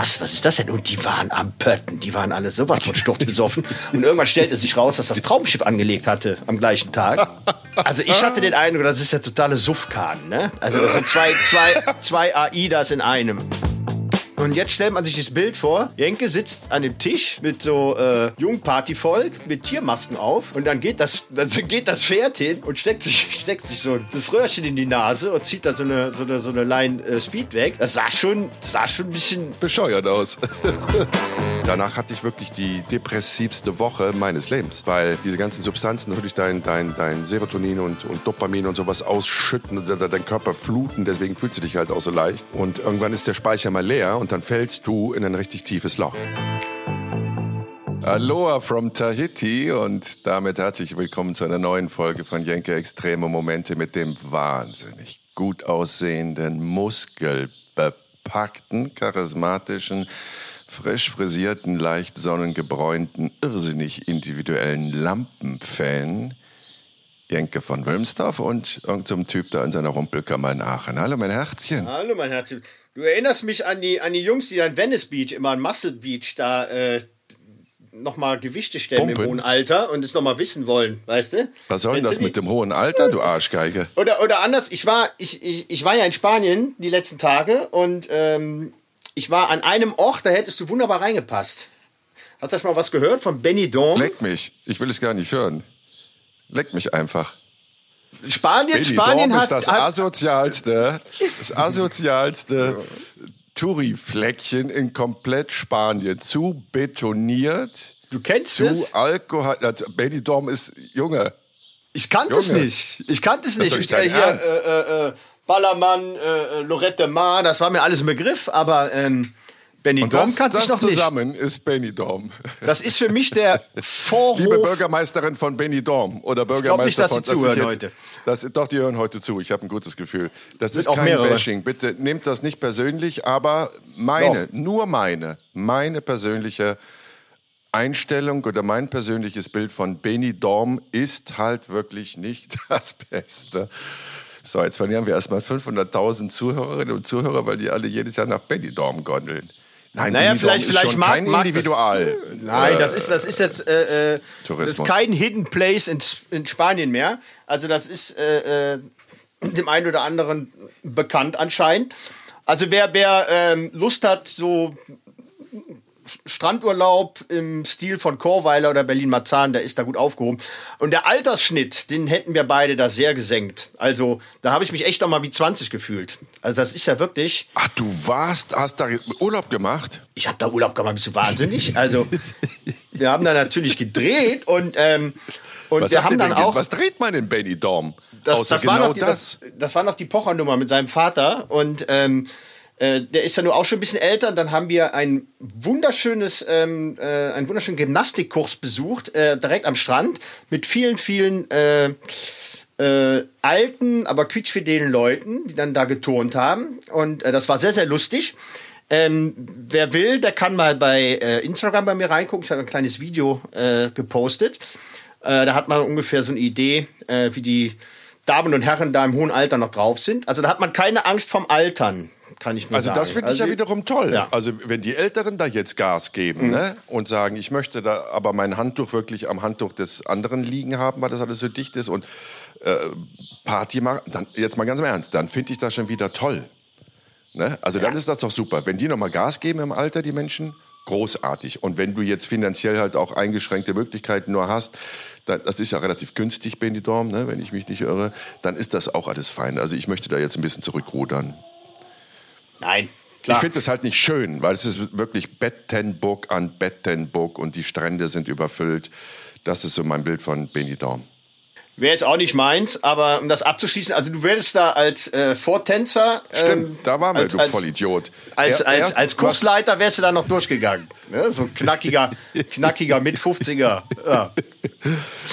krass, was ist das denn? Und die waren am Pötten, die waren alle sowas von sturzbesoffen. Und irgendwann stellte sich raus, dass das Traumschiff angelegt hatte am gleichen Tag. Also ich hatte den Eindruck, das ist der totale Suffkahn, ne? Also das sind zwei, zwei, zwei AIDAs in einem. Und jetzt stellt man sich das Bild vor. Jenke sitzt an dem Tisch mit so äh, Jungpartyvolk mit Tiermasken auf und dann geht das, dann geht das Pferd hin und steckt sich, steckt sich so das Röhrchen in die Nase und zieht da so eine, so eine, so eine Line äh, Speed weg. Das sah schon, sah schon ein bisschen bescheuert aus. Danach hatte ich wirklich die depressivste Woche meines Lebens, weil diese ganzen Substanzen natürlich dein, dein, dein Serotonin und, und Dopamin und sowas ausschütten, dein Körper fluten, deswegen fühlst du dich halt auch so leicht. Und irgendwann ist der Speicher mal leer und dann fällst du in ein richtig tiefes Loch. Aloha from Tahiti und damit herzlich willkommen zu einer neuen Folge von Jenke Extreme Momente mit dem wahnsinnig gut aussehenden, muskelbepackten, charismatischen, frisch frisierten, leicht sonnengebräunten, irrsinnig individuellen Lampenfan Jenke von Wilmsdorf und irgendeinem Typ da in seiner Rumpelkammer in Aachen. Hallo mein Herzchen. Hallo mein Herzchen. Du erinnerst mich an die, an die Jungs, die an Venice Beach, immer an Muscle Beach, da äh, nochmal Gewichte stellen Pumpen. im hohen Alter und es nochmal wissen wollen, weißt du? Was soll denn das mit dem hohen Alter, du Arschgeige? Oder, oder anders, ich war, ich, ich, ich war ja in Spanien die letzten Tage und ähm, ich war an einem Ort, da hättest du wunderbar reingepasst. Hast du schon mal was gehört von Benny Dorm? Leck mich, ich will es gar nicht hören. Leck mich einfach. Spanien, Benny Spanien hat, ist das asozialste, das asozialste Touri-Fleckchen in komplett Spanien. Zu betoniert. Du kennst zu es? Zu Alkohol. Benny Dorm ist Junge. Ich kannte es nicht. Ich kannte es nicht. Ich, äh, hier, äh, äh, Ballermann, äh, Lorette Mar, das war mir alles ein Begriff, aber ähm, Benny und Dom das, kannte das ich noch zusammen nicht. ist Benny Dom. Das ist für mich der Vorhof. Liebe Bürgermeisterin von Benny Dom oder Bürgermeister nicht, dass von. Sie zuhören jetzt, heute. Das, doch, die hören heute zu. Ich habe ein gutes Gefühl. Das ist auch kein mehrere. Bashing. Bitte nehmt das nicht persönlich, aber meine, Doch. nur meine, meine persönliche Einstellung oder mein persönliches Bild von Benny Dom ist halt wirklich nicht das Beste. So, jetzt verlieren wir erstmal 500.000 Zuhörerinnen und Zuhörer, weil die alle jedes Jahr nach Benidorm gondeln. Nein, Naja, vielleicht- ist vielleicht schon mag- kein mag das- Individual. Nein, äh, das ist, das ist jetzt äh, äh, das ist Tourismus. kein Hidden Place in, in Spanien mehr. Also das ist äh, äh, dem einen oder anderen bekannt anscheinend. Also wer, wer ähm, Lust hat, so Strandurlaub im Stil von Chorweiler oder Berlin-Marzahn, der ist da gut aufgehoben. Und der Altersschnitt, den hätten wir beide da sehr gesenkt. Also da habe ich mich echt noch mal wie 20 gefühlt. Also das ist ja wirklich... Ach, du warst, hast da Urlaub gemacht? ich habe da Urlaub gemacht, bist du wahnsinnig? Also, wir haben da natürlich gedreht und, ähm, und Was, wir haben dann auch. was dreht man in das, Außer das, war genau noch die, das. das. Das war noch die Pochernummer mit seinem Vater und ähm, äh, der ist ja nur auch schon ein bisschen älter. Und dann haben wir ein wunderschönes, ähm, äh, einen wunderschönen Gymnastikkurs besucht, äh, direkt am Strand mit vielen, vielen äh, äh, alten, aber quietschfidelen Leuten, die dann da geturnt haben. Und äh, das war sehr, sehr lustig. Ähm, wer will, der kann mal bei äh, Instagram bei mir reingucken. Ich habe ein kleines Video äh, gepostet. Äh, da hat man ungefähr so eine Idee, äh, wie die Damen und Herren da im hohen Alter noch drauf sind. Also da hat man keine Angst vom Altern, kann ich nur Also sagen. das finde ich ja Also, wiederum toll. Ja. Also wenn die Älteren da jetzt Gas geben ne, und sagen, ich möchte da aber mein Handtuch wirklich am Handtuch des anderen liegen haben, weil das alles so dicht ist und äh, Party machen, dann jetzt mal ganz im Ernst, dann finde ich das schon wieder toll. Ne? Also dann ist das doch super. Wenn die nochmal Gas geben im Alter, die Menschen, großartig. Und wenn du jetzt finanziell halt auch eingeschränkte Möglichkeiten nur hast, dann, das ist ja relativ günstig, Benidorm, ne, wenn ich mich nicht irre, dann ist das auch alles fein. Also ich möchte da jetzt ein bisschen zurückrudern. Nein, Ich klar. finde das halt nicht schön, weil es ist wirklich Bettenburg an Bettenburg und die Strände sind überfüllt. Das ist so mein Bild von Benidorm. Wäre jetzt auch nicht meins, aber um das abzuschließen, also du wärst da als äh, Vortänzer. Stimmt, ähm, da waren wir, als, du als, Vollidiot. Als, als, erst- als Kursleiter wärst du da noch durchgegangen. Ne? So knackiger, knackiger mit 50er. Ja.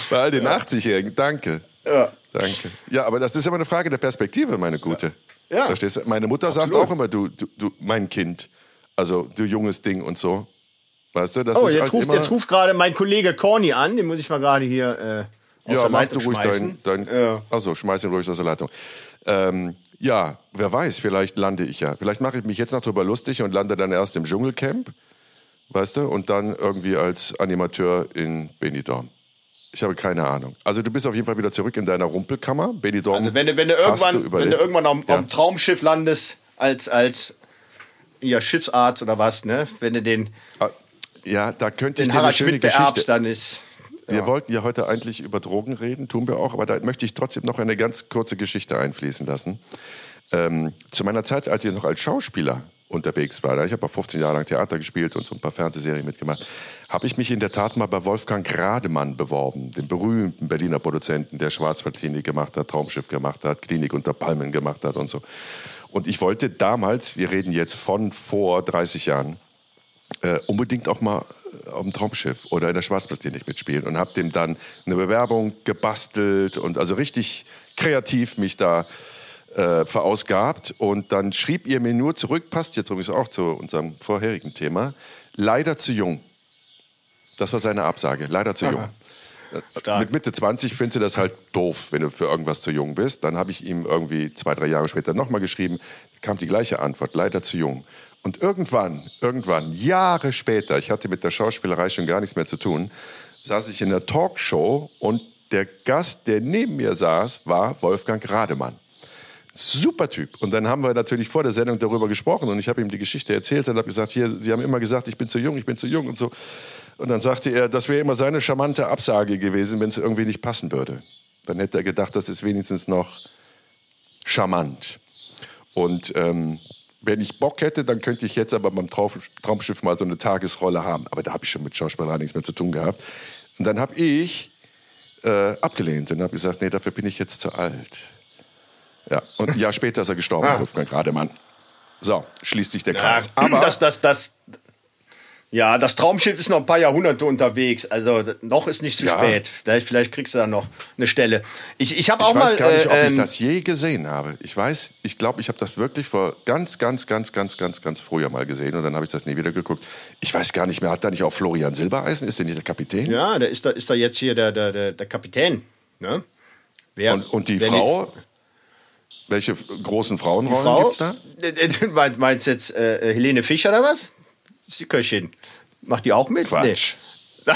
Bei all den 80-Jährigen, danke. Ja. Danke. Ja, aber das ist immer eine Frage der Perspektive, meine Gute. Ja. Verstehst du? Meine Mutter sagt Absolut. auch immer, du, du, du, mein Kind. Also, du junges Ding und so. Weißt du, das Oh, ist jetzt halt ruft, jetzt ruft gerade mein Kollege Corny an, den muss ich mal gerade hier äh, aus Ja, der mach Leitung du ruhig schmeißen. dein. dein Ja. Also, schmeiß ihn ruhig aus der Leitung. Ähm, Ja, wer weiß, vielleicht lande ich ja. Vielleicht mache ich mich jetzt noch drüber lustig und lande dann erst im Dschungelcamp, weißt du, und dann irgendwie als Animateur in Benidorm. Ich habe keine Ahnung. Also du bist auf jeden Fall wieder zurück in deiner Rumpelkammer. Benidorm. Also wenn du, wenn du irgendwann, du wenn du irgendwann am, ja. am, Traumschiff landest, als, als ja, Schiffsarzt oder was, ne? Wenn du den. Ah, ja, da könnte ich dir eine schöne Geschichte. Dann ist, ja. Wir wollten ja heute eigentlich über Drogen reden, tun wir auch, aber da möchte ich trotzdem noch eine ganz kurze Geschichte einfließen lassen. Ähm, zu meiner Zeit, als ich noch als Schauspieler unterwegs war, ich habe auch 15 Jahre lang Theater gespielt und so ein paar Fernsehserien mitgemacht, habe ich mich in der Tat mal bei Wolfgang Grademann beworben, dem berühmten Berliner Produzenten, der Schwarzwaldklinik gemacht hat, Traumschiff gemacht hat, Klinik unter Palmen gemacht hat und so. Und ich wollte damals, wir reden jetzt von vor 30 Jahren, äh, unbedingt auch mal auf dem Traumschiff oder in der Schwarzwaldklinik mitspielen und habe dem dann eine Bewerbung gebastelt und also richtig kreativ mich da äh, verausgabt. Und dann schrieb ihr mir nur zurück, passt jetzt übrigens auch zu unserem vorherigen Thema, leider zu jung. Das war seine Absage, leider zu Aha. jung. Stark. Mit Mitte 20 findest du das halt doof, wenn du für irgendwas zu jung bist. Dann habe ich ihm irgendwie zwei, drei Jahre später nochmal geschrieben, kam die gleiche Antwort, leider zu jung. Und irgendwann, irgendwann, Jahre später, ich hatte mit der Schauspielerei schon gar nichts mehr zu tun, saß ich in der Talkshow und der Gast, der neben mir saß, war Wolfgang Rademann. Super Typ. Und dann haben wir natürlich vor der Sendung darüber gesprochen und ich habe ihm die Geschichte erzählt und habe gesagt, hier, Sie haben immer gesagt, ich bin zu jung, ich bin zu jung und so. Und dann sagte er, das wäre immer seine charmante Absage gewesen, wenn es irgendwie nicht passen würde. Dann hätte er gedacht, das ist wenigstens noch charmant. Und ähm, wenn ich Bock hätte, dann könnte ich jetzt aber beim Traumschiff mal so eine Tagesrolle haben. Aber da habe ich schon mit Schauspielerei nichts mehr zu tun gehabt. Und dann habe ich äh, abgelehnt und habe gesagt, nee, dafür bin ich jetzt zu alt. Ja, und ein Jahr später ist er gestorben, ah. Wolfgang Rademann. So, schließt sich der Kreis. Ja, aber das, das, das, ja, das Traumschiff ist noch ein paar Jahrhunderte unterwegs. Also noch ist nicht zu ja. spät. Vielleicht, vielleicht, kriegst du da noch eine Stelle. Ich, ich habe auch mal. Ich weiß gar nicht, äh, ob ich ähm, das je gesehen habe. Ich weiß, ich glaube, ich habe das wirklich vor ganz, ganz, ganz, ganz, ganz, ganz früher mal gesehen und dann habe ich das nie wieder geguckt. Ich weiß gar nicht mehr. Hat da nicht auch Florian Silbereisen? Ist der nicht der Kapitän? Ja, der ist da, ist da jetzt hier der, der, der, der Kapitän. Ne? Wer, und, und die Frau? Welche großen Frauenrollen Frau, gibt's da? Meinst du jetzt äh, Helene Fischer oder was? Das ist die Köchin. Macht die auch mit? Quatsch. Nee.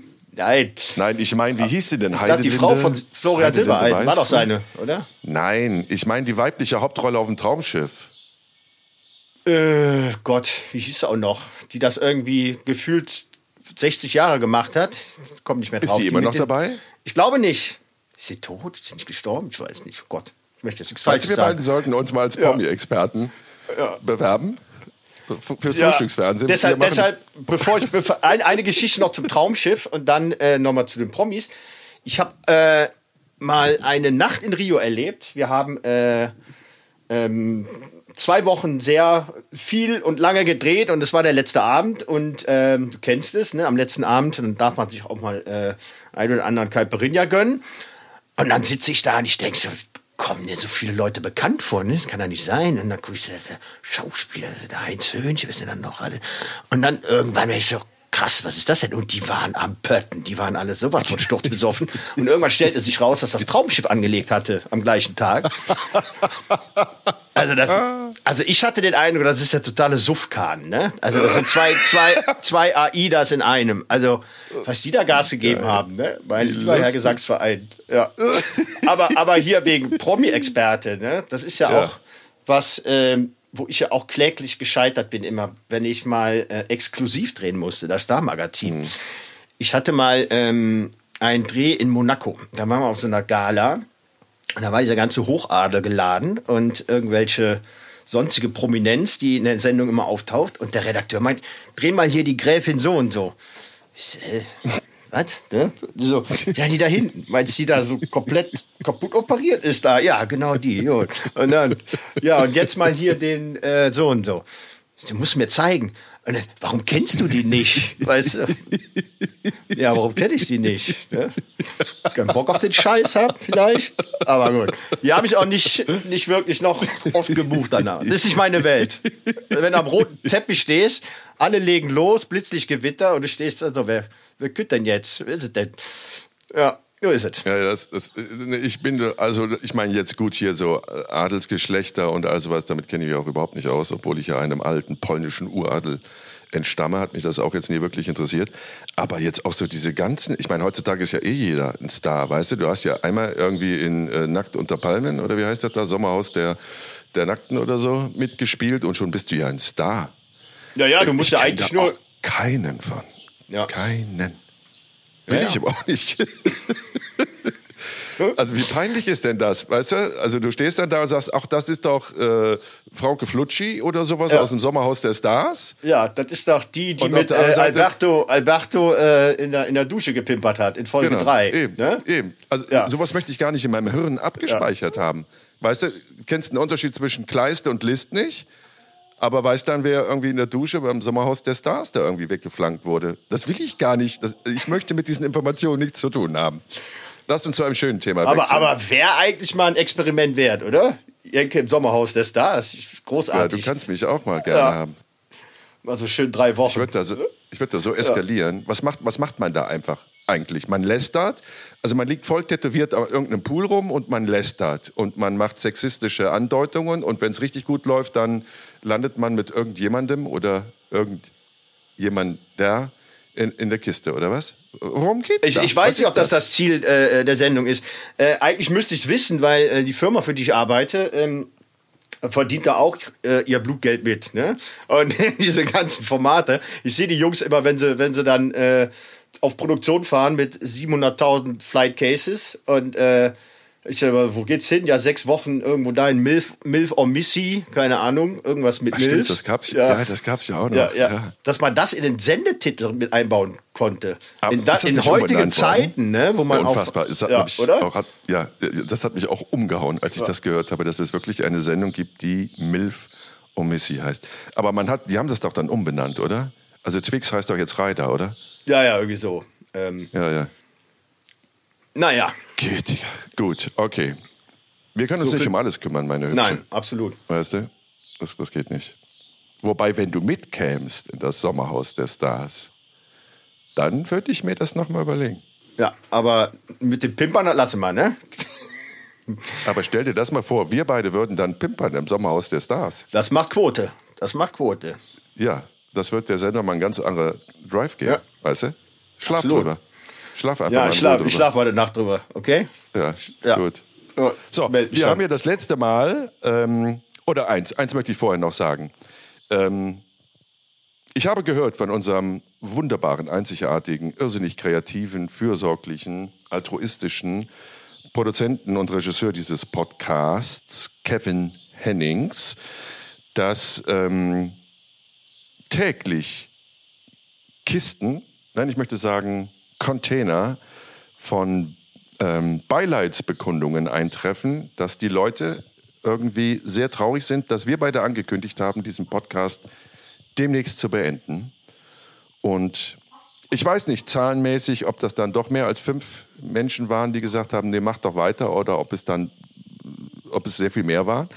Nein. Nein, ich meine, wie hieß sie denn? Heidelinde? Die Frau von Florian Silbereisen war doch seine, oder? Nein, ich meine die weibliche Hauptrolle auf dem Traumschiff. Äh, Gott, wie hieß sie auch noch? Die das irgendwie gefühlt 60 Jahre gemacht hat. Kommt nicht mehr drauf. Ist die immer noch dabei? Ich glaube nicht. Ist sie tot? Ist sie nicht gestorben? Ich weiß nicht. Oh Gott, ich möchte jetzt nichts Falls wir beiden sollten uns mal als Promi-Experten ja. bewerben fürs ja, Frühstücksfernsehen. Deshalb, deshalb bevor ich ein, eine Geschichte noch zum Traumschiff und dann äh, nochmal zu den Promis. Ich habe äh, mal eine Nacht in Rio erlebt. Wir haben äh, ähm, zwei Wochen sehr viel und lange gedreht und es war der letzte Abend und ähm, du kennst es, ne? am letzten Abend dann darf man sich auch mal äh, einen oder anderen Caipirinha gönnen. Und dann sitze ich da und ich denke so, kommen dir so viele Leute bekannt vor, ne? Das kann doch nicht sein. Und dann gucke ich, der Schauspieler, der Heinz Höhnchen, wir sind dann noch alle. Und dann irgendwann wäre ich so, krass, was ist das denn? Und die waren am Pötten, die waren alle sowas von sturzbesoffen. Und irgendwann stellte sich raus, dass das Traumschiff angelegt hatte am gleichen Tag. Also, das, also ich hatte den Eindruck, das ist der totale Suffkahn, ne? Also das sind zwei, zwei, zwei AIDAs in einem. Also, was die da Gas gegeben haben, ne? Mein lieber Herr Gesangsverein. Ja. Aber, aber hier wegen Promi-Experte, ne? Das ist ja, ja. auch was, ähm, wo ich ja auch kläglich gescheitert bin, immer, wenn ich mal äh, exklusiv drehen musste, das Star-Magazin. Mhm. Ich hatte mal ähm, einen Dreh in Monaco. Da waren wir auf so einer Gala. Und da war dieser ganze Hochadel geladen und irgendwelche sonstige Prominenz, die in der Sendung immer auftaucht. Und der Redakteur meint, dreh mal hier die Gräfin so und so. Ich, äh, was? Ne? So, ja, die da hinten. Meinst du, die da so komplett kaputt operiert ist da? Ja, genau die. Und dann, ja, und jetzt mal hier den äh, so und so. Du musst mir zeigen. Dann, warum kennst du die nicht? Weißt du? Ja, warum kenne ich die nicht? Ne? Keinen Bock auf den Scheiß hab, vielleicht. Aber gut. Die habe ich auch nicht, nicht wirklich noch oft gebucht danach. Das ist nicht meine Welt. Wenn du am roten Teppich stehst, alle legen los, Blitzlichtgewitter und du stehst da so, wer, wer kütt denn jetzt? Wer ist es denn? Ja. So ist es. Ja, das, das, ich bin, also ich meine jetzt gut hier so Adelsgeschlechter und all sowas, damit kenne ich mich auch überhaupt nicht aus, obwohl ich ja einem alten polnischen Uradel entstamme, hat mich das auch jetzt nie wirklich interessiert. Aber jetzt auch so diese ganzen, ich meine, heutzutage ist ja eh jeder ein Star, weißt du? Du hast ja einmal irgendwie in äh, Nackt unter Palmen oder wie heißt das da, Sommerhaus der, der Nackten oder so mitgespielt und schon bist du ja ein Star. Ja, ja, du musst ja eigentlich nur. keinen von. Ja. Keinen. Will Ja, ich aber auch nicht. Also wie peinlich ist denn das, weißt du? Also du stehst dann da und sagst, ach, das ist doch äh, Frauke Flutschi oder sowas Ja. aus dem Sommerhaus der Stars. Ja, das ist doch die, die Und mit äh, Alberto, Alberto äh, in, der, in der Dusche gepimpert hat, in Folge 3. Genau. Eben, Ne? eben. Also Ja. sowas möchte ich gar nicht in meinem Hirn abgespeichert haben. Weißt du, kennst den Unterschied zwischen Kleist und List nicht? Aber weißt dann, wer irgendwie in der Dusche beim Sommerhaus der Stars da irgendwie weggeflankt wurde? Das will ich gar nicht. Das, ich möchte mit diesen Informationen nichts zu tun haben. Lass uns zu einem schönen Thema Aber, wechseln. aber wäre eigentlich mal ein Experiment wert, oder? Jenke im Sommerhaus der Stars. ja, du Großartig. kannst mich auch mal gerne Ja. haben. mal so schön drei Ich Wochen. würde da, so, ich würd da so eskalieren. Was, macht, was macht man da einfach eigentlich? Man lästert, also man liegt voll tätowiert an irgendeinem Pool rum und man lästert und man macht sexistische Andeutungen und wenn es richtig gut läuft, dann landet man mit irgendjemandem oder irgendjemandem in, in der Kiste, oder was? Worum geht's Ich, da? ich weiß Was nicht, ob das das Ziel äh, der Sendung ist. Äh, eigentlich müsste ich es wissen, weil äh, die Firma, für die ich arbeite, ähm, verdient da auch äh, ihr Blutgeld mit. Ne? Und diese ganzen Formate, ich sehe die Jungs immer, wenn sie, wenn sie dann äh, auf Produktion fahren mit 700.000 Flight Cases und äh, ich sage mal, wo geht's hin? Ja, sechs Wochen irgendwo da in Milf, Milf or Missy, keine Ahnung, irgendwas mit Ach, Milf. stimmt, das gab's ja. ja, das gab's ja auch noch. Ja, ja. Ja. Dass man das in den Sendetitel mit einbauen konnte. Aber in da, in heutigen? Zeiten, ne, wo man Unfassbar. auf. Das hat ja, mich oder? Auch, hat, ja, das hat mich auch umgehauen, als ich das gehört habe, dass es wirklich eine Sendung gibt, die Milf und Missy heißt. Aber man hat, die haben das doch dann umbenannt, oder? Also Twix heißt doch jetzt Reiter, oder? Ja, ja, irgendwie so. Ähm, Ja, ja. naja, Gütiger. Gut, okay. Wir können uns So nicht um alles kümmern, meine Hübsche. nein, absolut. Weißt du? Das, das geht nicht. Wobei, wenn du mitkämst in das Sommerhaus der Stars, dann würde ich mir das nochmal überlegen. Ja, aber mit den Pimpern lassen wir, ne? Aber stell dir das mal vor, wir beide würden dann pimpern im Sommerhaus der Stars. Das macht Quote. Das macht Quote. Ja, das wird der Sender mal ein ganz anderer Drive geben, Ja. weißt du? Schlaf Absolut. drüber. Schlaf einfach Ja, mal ich in schlaf, ich drüber. schlaf heute Nacht drüber, okay? Ja, Ja. gut. Ja, So, wir haben ja das letzte Mal, ähm, oder eins, eins möchte ich vorher noch sagen. Ähm, ich habe gehört von unserem wunderbaren, einzigartigen, irrsinnig kreativen, fürsorglichen, altruistischen Produzenten und Regisseur dieses Podcasts, Kevin Hennings, dass ähm, täglich Kisten, nein, ich möchte sagen Container von ähm, Beileidsbekundungen eintreffen, dass die Leute irgendwie sehr traurig sind, dass wir beide angekündigt haben, diesen Podcast demnächst zu beenden. Und ich weiß nicht zahlenmäßig, ob das dann doch mehr als fünf Menschen waren, die gesagt haben, nee, mach doch weiter, oder ob es dann, ob es sehr viel mehr war.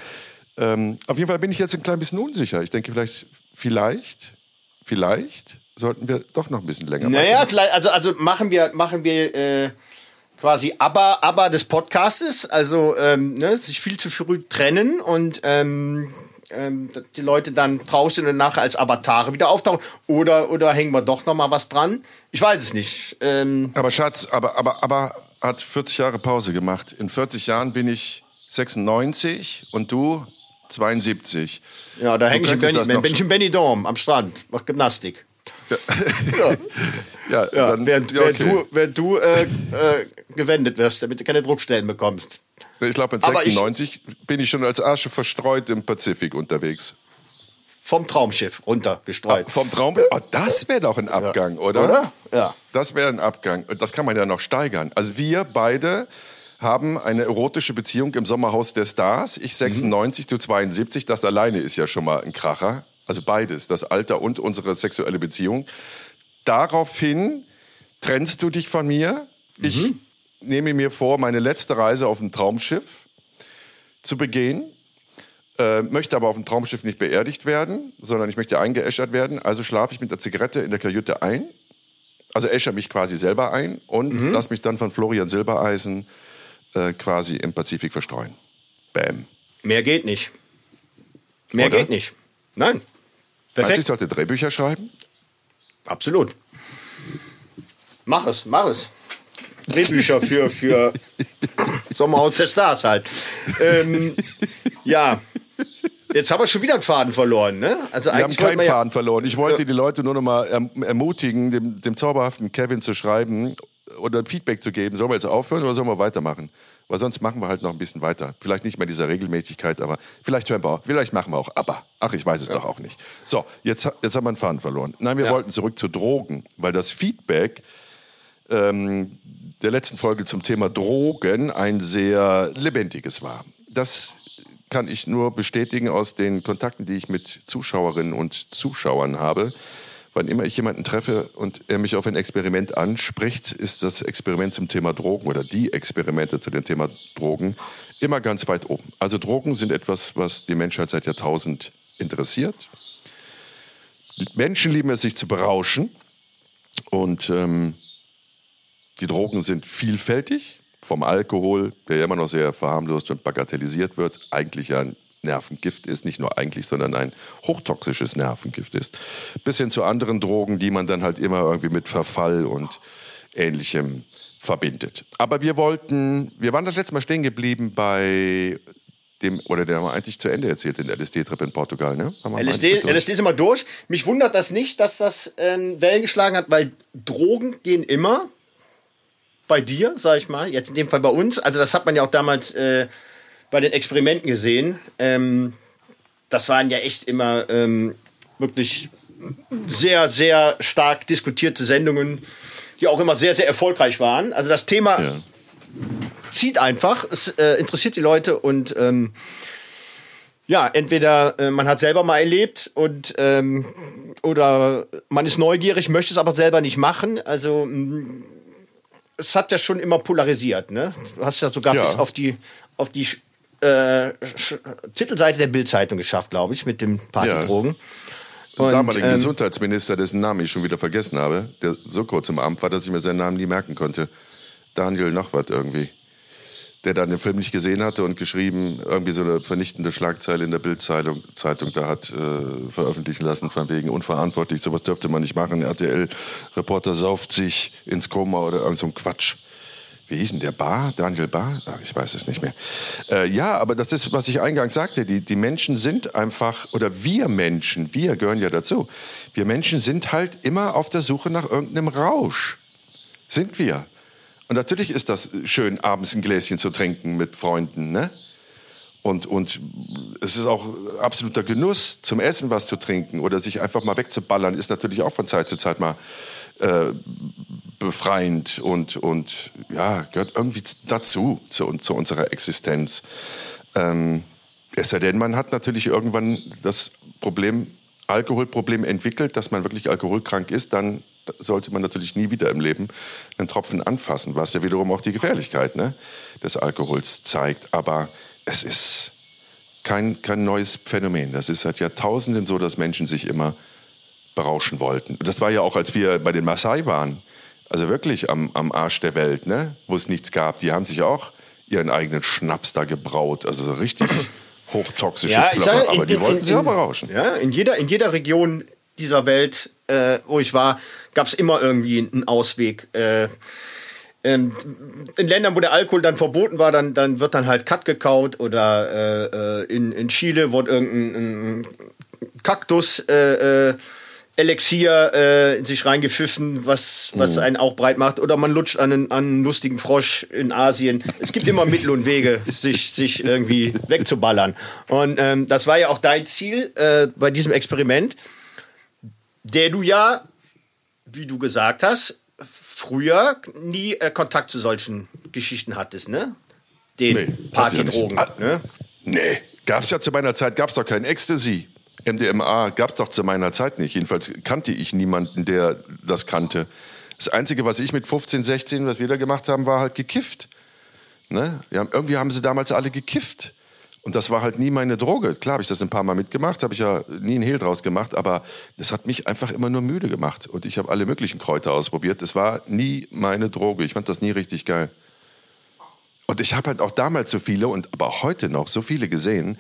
Ähm, auf jeden Fall bin ich jetzt ein klein bisschen unsicher. Ich denke, vielleicht, vielleicht, vielleicht sollten wir doch noch ein bisschen länger Naja, weitermachen. vielleicht, also, also machen wir, machen wir äh, quasi aber, aber des Podcastes, also ähm, ne, sich viel zu früh trennen und ähm, ähm, die Leute dann sind und nachher als Avatare wieder auftauchen. Oder, oder hängen wir doch noch mal was dran? Ich weiß es nicht. Ähm, Aber Schatz, aber, aber, aber hat 40 Jahre Pause gemacht. In 40 Jahren bin ich 96 und du 72. ja, da hänge ich, Benny- bin ich in Benidorm am Strand, mach Gymnastik. Ja, Ja, dann- während, ja, während okay. du, während du äh, äh, gewendet wirst, damit du keine Druckstellen bekommst. Ich glaube, in Aber ich- 96 bin ich schon als Asche verstreut im Pazifik unterwegs. Vom Traumschiff runtergestreut. Vom Traum. Oh, das wäre doch ein Abgang, oder? Oder? Ja. Das wäre ein Abgang. Und Das kann man ja noch steigern. Also wir beide haben eine erotische Beziehung im Sommerhaus der Stars. Ich 96, du 72. Das alleine ist ja schon mal ein Kracher. Also beides, das Alter und unsere sexuelle Beziehung. Daraufhin trennst du dich von mir. Ich nehme mir vor, meine letzte Reise auf dem Traumschiff zu begehen. Äh, möchte aber auf dem Traumschiff nicht beerdigt werden, sondern ich möchte eingeäschert werden. Also schlafe ich mit der Zigarette in der Kajüte ein. Also äscher mich quasi selber ein und mhm. lass mich dann von Florian Silbereisen äh, quasi im Pazifik verstreuen. Bam. Mehr geht nicht. Mehr Oder? geht nicht. Nein. Perfekt. Meinst du, ich sollte Drehbücher schreiben? Absolut. Mach es, mach es. Drehbücher für, für Sommerhaus der Stars halt. Ähm, ja, Jetzt haben wir schon wieder einen Faden verloren, ne? Also wir haben keinen ja Faden verloren. Ich wollte ja. die Leute nur noch mal erm-, ermutigen, dem, dem, zauberhaften Kevin zu schreiben oder Feedback zu geben. Sollen wir jetzt aufhören oder sollen wir weitermachen? Weil sonst machen wir halt noch ein bisschen weiter. Vielleicht nicht mehr dieser Regelmäßigkeit, aber vielleicht hören wir auch, vielleicht machen wir auch aber. Ach, ich weiß es ja. doch auch nicht. So, jetzt, jetzt haben wir einen Faden verloren. Nein, wir wollten zurück zu Drogen, weil das Feedback ähm, der letzten Folge zum Thema Drogen ein sehr lebendiges war. Das kann ich nur bestätigen aus den Kontakten, die ich mit Zuschauerinnen und Zuschauern habe. Wann immer ich jemanden treffe und er mich auf ein Experiment anspricht, ist das Experiment zum Thema Drogen oder die Experimente zu dem Thema Drogen immer ganz weit oben. Also Drogen sind etwas, was die Menschheit seit Jahrtausend interessiert. Menschen lieben es, sich zu berauschen. Und ähm, die Drogen sind vielfältig vom Alkohol, der ja immer noch sehr verharmlost und bagatellisiert wird, eigentlich ein Nervengift ist, nicht nur eigentlich, sondern ein hochtoxisches Nervengift ist, bis hin zu anderen Drogen, die man dann halt immer irgendwie mit Verfall und ähnlichem verbindet. Aber wir wollten, wir waren das letzte Mal stehen geblieben bei dem, oder den haben wir eigentlich zu Ende erzählt, den LSD-Trip in Portugal, ne? LSD, LSD ist immer durch. Mich wundert das nicht, dass das äh, Wellen geschlagen hat, weil Drogen gehen immer bei dir, sag ich mal, jetzt in dem Fall bei uns. Also das hat man ja auch damals äh, bei den Experimenten gesehen. Ähm, das waren ja echt immer ähm, wirklich sehr, sehr stark diskutierte Sendungen, die auch immer sehr, sehr erfolgreich waren. Also das Thema ja. zieht einfach, es äh, interessiert die Leute und ähm, ja, entweder äh, man hat selber mal erlebt und ähm, oder man ist neugierig, möchte es aber selber nicht machen. Also es hat ja schon immer polarisiert, ne? Du hast ja sogar ja. bis auf die, auf die äh, Titelseite der Bildzeitung geschafft, glaube ich, mit dem Partydrogen. Ja. Und, damaligen ähm, Gesundheitsminister, dessen Namen ich schon wieder vergessen habe, der so kurz im Amt war, dass ich mir seinen Namen nie merken konnte. Daniel noch was irgendwie der dann den Film nicht gesehen hatte und geschrieben, irgendwie so eine vernichtende Schlagzeile in der Bildzeitung Zeitung da hat äh, veröffentlichen lassen, von wegen unverantwortlich, sowas dürfte man nicht machen. RTL-Reporter sauft sich ins Koma oder irgend so ein Quatsch. Wie hieß denn der Bar? Daniel Bar? Ach, ich weiß es nicht mehr. Äh, ja, aber das ist, was ich eingangs sagte. Die, die Menschen sind einfach, oder wir Menschen, wir gehören ja dazu. Wir Menschen sind halt immer auf der Suche nach irgendeinem Rausch. Sind wir. Und natürlich ist das schön, abends ein Gläschen zu trinken mit Freunden. Ne? Und, und es ist auch absoluter Genuss, zum Essen was zu trinken oder sich einfach mal wegzuballern, ist natürlich auch von Zeit zu Zeit mal äh, befreiend und, und ja, gehört irgendwie dazu, zu, zu unserer Existenz. Ähm, es sei denn, man hat natürlich irgendwann das Problem, Alkoholproblem entwickelt, dass man wirklich alkoholkrank ist, dann sollte man natürlich nie wieder im Leben einen Tropfen anfassen, was ja wiederum auch die Gefährlichkeit ne, des Alkohols zeigt. Aber es ist kein, kein neues Phänomen. Das ist seit Jahrtausenden so, dass Menschen sich immer berauschen wollten. Das war ja auch, als wir bei den Maasai waren, also wirklich am, am Arsch der Welt, ne, wo es nichts gab. Die haben sich auch ihren eigenen Schnaps da gebraut. Also so richtig hochtoxische ja, Klopper, sage, aber in, die wollten in, sich auch berauschen. Ja, in jeder, in jeder Region dieser Welt, äh, wo ich war, gab es immer irgendwie einen Ausweg. Äh, in Ländern, wo der Alkohol dann verboten war, dann, dann wird dann halt Cut gekaut oder äh, äh in, in Chile wird irgendein Kaktus äh, äh, Elixier äh, in sich reingepfiffen, was, was oh. einen auch breit macht. Oder man lutscht an einen, an einen lustigen Frosch in Asien. Es gibt immer Mittel und Wege, sich, sich irgendwie wegzuballern. Und ähm, das war ja auch dein Ziel äh, bei diesem Experiment der du ja, wie du gesagt hast, früher nie äh, Kontakt zu solchen Geschichten hattest, ne? Den nee, Partydrogen. Ja ne? Nee, gab's ja zu meiner Zeit, gab's doch kein Ecstasy. MDMA gab's doch zu meiner Zeit nicht. Jedenfalls kannte ich niemanden, der das kannte. Das Einzige, was ich mit 15, 16, was wir da gemacht haben, war halt gekifft. Ne? Haben, irgendwie haben sie damals alle gekifft. Und das war halt nie meine Droge. Klar habe ich das ein paar Mal mitgemacht, habe ich ja nie einen Hehl draus gemacht, aber das hat mich einfach immer nur müde gemacht. Und ich habe alle möglichen Kräuter ausprobiert. Das war nie meine Droge. Ich fand das nie richtig geil. Und ich habe halt auch damals so viele und aber auch heute noch so viele gesehen,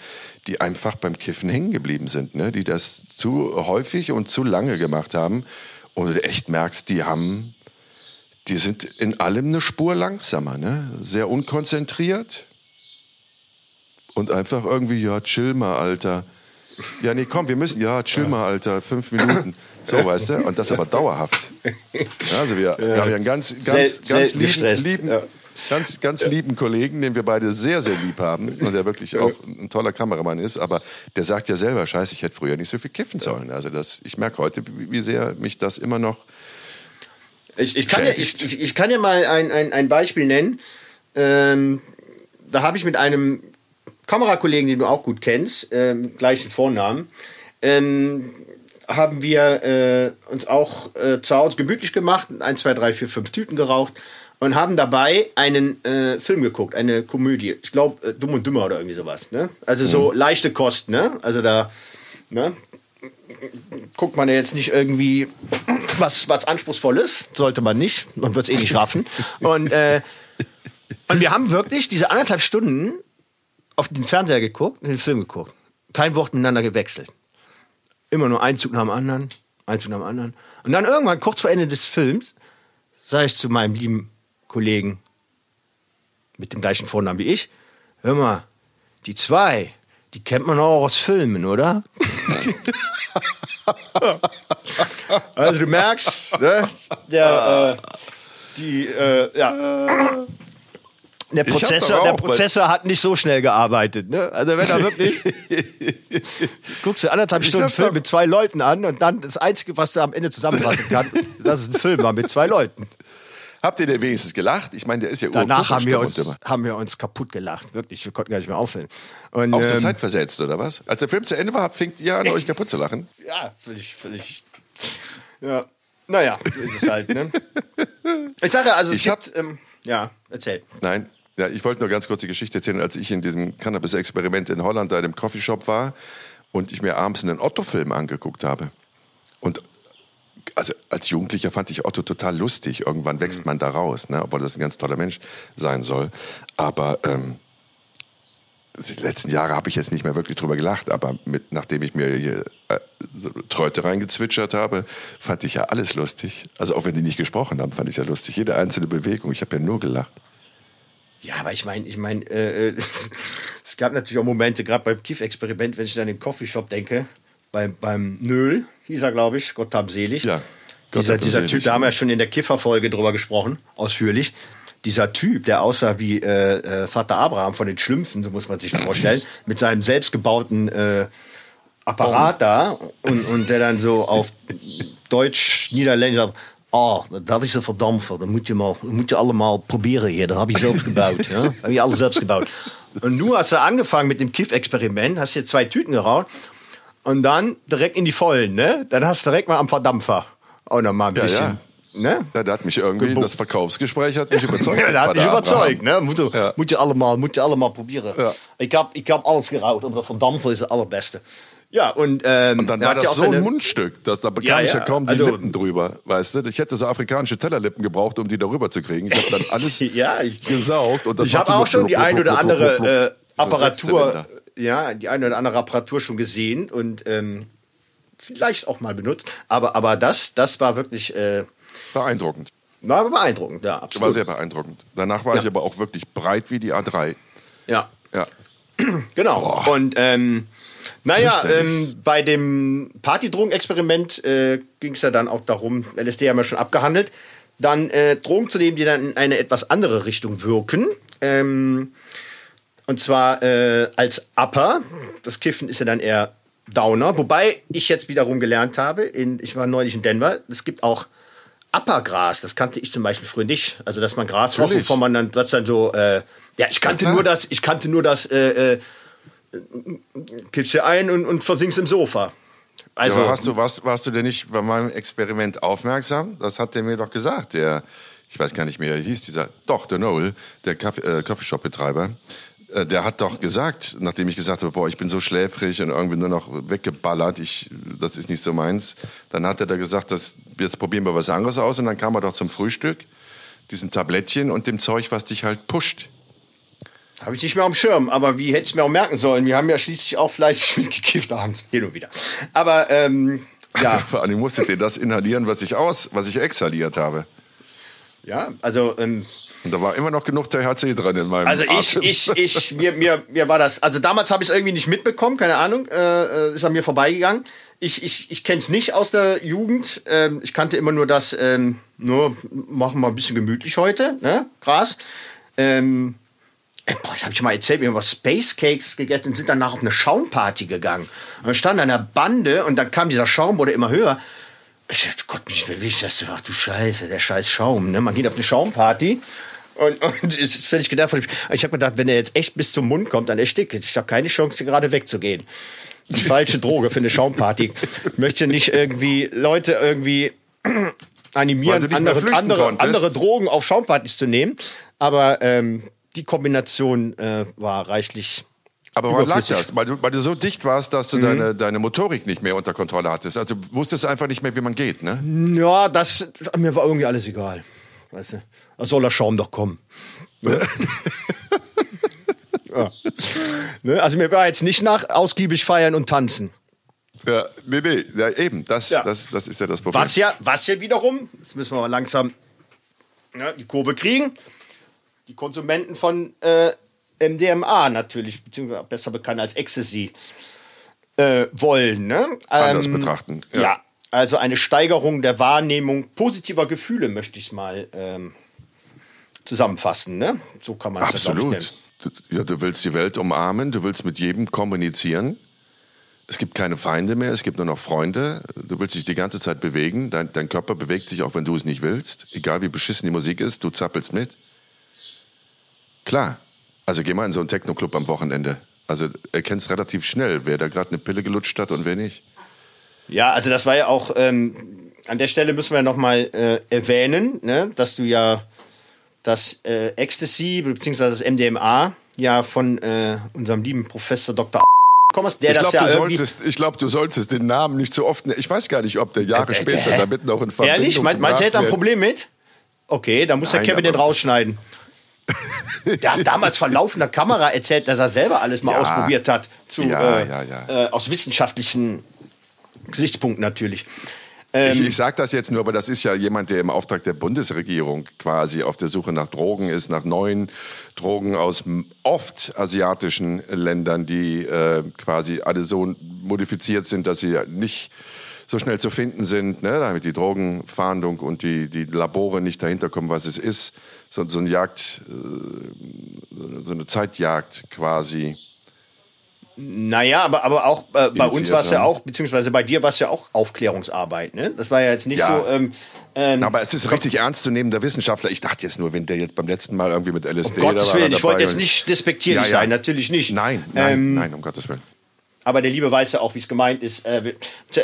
die einfach beim Kiffen hängen geblieben sind, ne? die das zu häufig und zu lange gemacht haben. Und du echt merkst, die haben, die sind in allem eine Spur langsamer, ne? sehr unkonzentriert und einfach irgendwie, ja, chill mal, Alter. Ja, nee, komm, wir müssen, ja, chill mal, Alter, fünf Minuten. So, weißt du? Und das aber dauerhaft. Ja, also wir, wir haben ja einen ganz, ganz, Sel ganz lieben, lieben, Ja. Ganz, ganz lieben Kollegen, den wir beide sehr, sehr lieb haben und der wirklich auch ein toller Kameramann ist, aber der sagt ja selber, scheiße, ich hätte früher nicht so viel kiffen sollen. Also das, ich merke heute, wie sehr mich das immer noch Ich, ich, kann ja, ich, ich, ich kann ja mal ein, ein, ein Beispiel nennen. Ähm, da habe ich mit einem Kamerakollegen, den du auch gut kennst, ähm, gleichen Vornamen, ähm, haben wir äh, uns auch äh, zu Hause gemütlich gemacht, ein, zwei, drei, vier, fünf Tüten geraucht und haben dabei einen äh, Film geguckt, eine Komödie. Ich glaube, äh, Dumm und Dümmer oder irgendwie sowas. Ne? Also so leichte Kost, ne? Also da, ne? guckt man ja jetzt nicht irgendwie was, was Anspruchsvolles. Sollte man nicht. Man wird es eh nicht raffen. Und, äh, und wir haben wirklich diese anderthalb Stunden auf den Fernseher geguckt und den Film geguckt. Kein Wort miteinander gewechselt. Immer nur ein Zug nach dem anderen, ein Zug nach dem anderen. Und dann irgendwann, kurz vor Ende des Films, sage ich zu meinem lieben Kollegen mit dem gleichen Vornamen wie ich, hör mal, die zwei, die kennt man auch aus Filmen, oder? also du merkst, ne, der, äh, die, äh, ja. Der Prozessor, der Prozessor hat nicht so schnell gearbeitet. Ne? Also wenn er wirklich guckst du anderthalb Ich Stunden Film mit zwei Leuten an und dann das Einzige, was du am Ende zusammenfassen kannst, dass es ein Film war mit zwei Leuten. Habt ihr denn wenigstens gelacht? Ich meine, der ist ja Danach haben wir, uns, haben wir uns kaputt gelacht. Wirklich, wir konnten gar nicht mehr aufhören. Und, Auch zur ähm, Zeit versetzt, oder was? Als der Film zu Ende war, fängt ihr an, euch kaputt zu lachen. Ja, völlig, völlig. Ja. Naja, ist es halt, ne? Ich sage also es Ich hab- gibt, ähm, ja, erzähl. Nein, ja, ich wollte nur ganz kurz die Geschichte erzählen, als ich in diesem Cannabis-Experiment in Holland da in dem Coffeeshop war und ich mir abends einen Otto-Film angeguckt habe. Und also als Jugendlicher fand ich Otto total lustig. Irgendwann wächst man da raus, ne? obwohl das ein ganz toller Mensch sein soll. Aber ähm, die letzten Jahre habe ich jetzt nicht mehr wirklich drüber gelacht, aber mit, nachdem ich mir hier äh, Tröte reingezwitschert habe, fand ich ja alles lustig. Also auch wenn die nicht gesprochen haben, fand ich ja lustig. Jede einzelne Bewegung. Ich habe ja nur gelacht. Ja, aber ich meine, ich meine, äh, äh, es gab natürlich auch Momente, gerade beim Kiff-Experiment, wenn ich dann an den Coffeeshop denke, beim, beim Nöl, hieß er, glaube ich, Gott hab selig. Ja, Gott dieser dieser selig, Typ, da haben wir ja. schon in der Kiffer-Folge drüber gesprochen, ausführlich. Dieser Typ, der aussah wie äh, äh, Vater Abraham von den Schlümpfen, so muss man sich vorstellen, mit seinem selbstgebauten äh, Apparat da und, und der dann so auf Deutsch-Niederländisch sagt, ah, dat is een verdamper, dat moet je, mal, dat moet je allemaal proberen hier, dat habe ich selbst gebaut. Ja? Habe ich alles selbst gebaut. Und nun hast du angefangen mit dem Kiff-Experiment, hast dir zwei Tüten geraucht und dann direkt in die Vollen, ne? Dann hast du direkt mal am Verdampfer auch noch mal ein Ja, bisschen. Ne? Ja, der hat mich irgendwie, Gebucht. das Verkaufsgespräch hat mich überzeugt. Ja, had Vater dich überzeugt, ne? Moet, je- Ja. moet, je allemaal, moet je allemaal proberen. Ja. Ik, heb, ik heb alles geraucht, aber der Verdampfer ist das allerbeste. Ja, und, ähm, Und dann war hat ja das auch so ein Mundstück, dass da bekam Ja, ich ja ja. kaum die Also- Lippen drüber, weißt du? Ich hätte so afrikanische Tellerlippen gebraucht, um die darüber zu kriegen. Ich habe dann alles Ja, ich- gesaugt. Und das ich habe auch schon die ein oder andere äh, Apparatur. Ja, die eine oder andere Apparatur schon gesehen und ähm, vielleicht auch mal benutzt. Aber, aber das, das war wirklich äh, Beeindruckend. war beeindruckend, ja, War absolut. sehr beeindruckend. Danach war Ja. ich aber auch wirklich breit wie die A3. ja, Ja. genau. Und ähm, naja, ähm, bei dem Partydrogenexperiment äh, ging es ja dann auch darum, LSD haben wir schon abgehandelt, dann äh, Drogen zu nehmen, die dann in eine etwas andere Richtung wirken. Ähm, und zwar äh, als Upper. Das Kiffen ist ja dann eher Downer. Wobei ich jetzt wiederum gelernt habe, in, ich war neulich in Denver, es gibt auch Uppergras. Das kannte ich zum Beispiel früher nicht. Also, dass man Gras raucht, bevor man dann, was dann so, äh, ja, ich kannte klar. nur das, ich kannte nur das, äh, äh, kippst dir ein und, und versinkst im Sofa. Also, ja, hast du, warst, warst du denn nicht bei meinem Experiment aufmerksam? Das hat der mir doch gesagt. Der, ich weiß gar nicht mehr, hieß dieser, doch, der Noel, der Kaffee, äh, Coffeeshop-Betreiber. Äh, der hat doch gesagt, nachdem ich gesagt habe, boah, ich bin so schläfrig und irgendwie nur noch weggeballert, ich, das ist nicht so meins, dann hat er da gesagt, das, jetzt probieren wir was anderes aus und dann kam er doch zum Frühstück, diesen Tablettchen und dem Zeug, was dich halt pusht. Habe ich nicht mehr am Schirm, aber wie hätte ich mir auch merken sollen? Wir haben ja schließlich auch fleißig mitgekifft abends, hin und wieder. Aber ähm, ja. Vor allem musstet ihr das inhalieren, was ich aus, was ich exhaliert habe. Ja, also ähm, und da war immer noch genug THC drin in meinem Also ich, Atem. ich, ich, mir, mir, mir war das, also damals habe ich es irgendwie nicht mitbekommen, keine Ahnung, äh, ist an mir vorbeigegangen. Ich, ich, ich kenne es nicht aus der Jugend. Ähm, ich kannte immer nur das, ähm, nur machen wir ein bisschen gemütlich heute, ne? Gras. Ähm, äh, boah, das habe ich mal erzählt, wir haben was Space Cakes gegessen und sind danach auf eine Schaumparty gegangen. Und dann stand an der Bande und dann kam dieser Schaum, wurde immer höher. Ich dachte, Gott, wie will ich das? Ach du Scheiße, der scheiß Schaum. Ne? Man geht auf eine Schaumparty und, und ist völlig von dem. Ich habe gedacht, wenn er jetzt echt bis zum Mund kommt, dann erstickt. Ich habe keine Chance, gerade wegzugehen. Die falsche Droge für eine Schaumparty. Ich möchte nicht irgendwie Leute irgendwie animieren, du nicht andere, andere, andere Drogen auf Schaumpartys zu nehmen. Aber ähm, die Kombination äh, war reichlich. Aber woran lag das? Weil du, weil du so dicht warst, dass du deine, deine Motorik nicht mehr unter Kontrolle hattest. Also du wusstest einfach nicht mehr, wie man geht, ne? Ja, das mir war irgendwie alles egal. Weißt du, da soll der Schaum doch kommen. ja. ne? Also mir war jetzt nicht nach ausgiebig feiern und tanzen. Ja, nee, nee, ja, eben, das, Ja. Das, das ist ja das Problem. Was ja, was ja wiederum, jetzt müssen wir mal langsam ne, die Kurve kriegen. Die Konsumenten von äh, MDMA natürlich, beziehungsweise besser bekannt als Ecstasy, äh, wollen. Ne? Anders betrachten, ja. Ja. also eine Steigerung der Wahrnehmung positiver Gefühle möchte ich es mal ähm, zusammenfassen. Ne? So kann man es ja, Absolut. Du, ja, du willst die Welt umarmen, du willst mit jedem kommunizieren. Es gibt keine Feinde mehr, es gibt nur noch Freunde. Du willst dich die ganze Zeit bewegen. Dein, dein Körper bewegt sich, auch wenn du es nicht willst. Egal wie beschissen die Musik ist, du zappelst mit. Klar. Also geh mal in so einen Techno-Club am Wochenende. Also erkennst relativ schnell, wer da gerade eine Pille gelutscht hat und wer nicht. Ja, also das war ja auch, ähm, an der Stelle müssen wir nochmal äh, erwähnen, ne, dass du ja das äh, Ecstasy bzw. das MDMA ja von äh, unserem lieben Professor Dr. kommst, der Ich das glaube, ja du, solltest, ich glaub, du solltest den Namen nicht so oft. ne- Ich weiß gar nicht, ob der Jahre Äh, äh, später hä? damit noch in Verbindung Ehrlich? Meint, er hätte ein Problem mit? Okay, dann muss der Nein, Kevin den rausschneiden. Der hat damals vor laufender Kamera erzählt, dass er selber alles mal Ja. ausprobiert hat. Zu, Ja, äh, ja, ja. Äh, aus wissenschaftlichen Gesichtspunkten natürlich. Ich, Ähm, ich sage das jetzt nur, aber das ist ja jemand, der im Auftrag der Bundesregierung quasi auf der Suche nach Drogen ist, nach neuen Drogen aus oft asiatischen Ländern, die äh, quasi alle so modifiziert sind, dass sie nicht so schnell zu finden sind, ne? damit die Drogenfahndung und die, die Labore nicht dahinter kommen, was es ist. So, so eine Jagd, äh, so eine Zeitjagd quasi. Naja, aber, aber auch äh, bei uns war es ja auch, beziehungsweise bei dir war es ja auch Aufklärungsarbeit. Ne? Das war ja jetzt nicht Ja. so. Ähm, ähm, Aber es ist richtig ernstzunehmender Wissenschaftler. Ich dachte jetzt nur, wenn der jetzt beim letzten Mal irgendwie mit LSD um Gottes Willen, ich wollte jetzt und- nicht despektierlich Ja, ja. sein, natürlich nicht. Nein, nein, Ähm, nein, um Gottes Willen. Aber der Liebe weiß ja auch, wie es gemeint ist. Äh,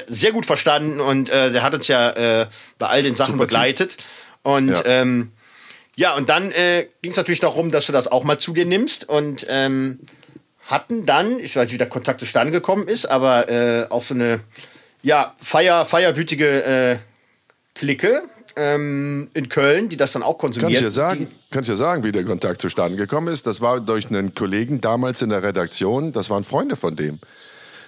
sehr gut verstanden und äh, der hat uns ja äh, bei all den Sachen Super begleitet. Und Ja. ja, ähm, ja und dann äh, ging es natürlich darum, dass du das auch mal zu dir nimmst und ähm, hatten dann, ich weiß nicht, wie der Kontakt zustande gekommen ist, aber äh, auch so eine ja, feier, feierwütige äh, Clique ähm, in Köln, die das dann auch konsumiert. Kann ich dir sagen, kann ich dir sagen, wie der Kontakt zustande gekommen ist? Das war durch einen Kollegen damals in der Redaktion. Das waren Freunde von dem.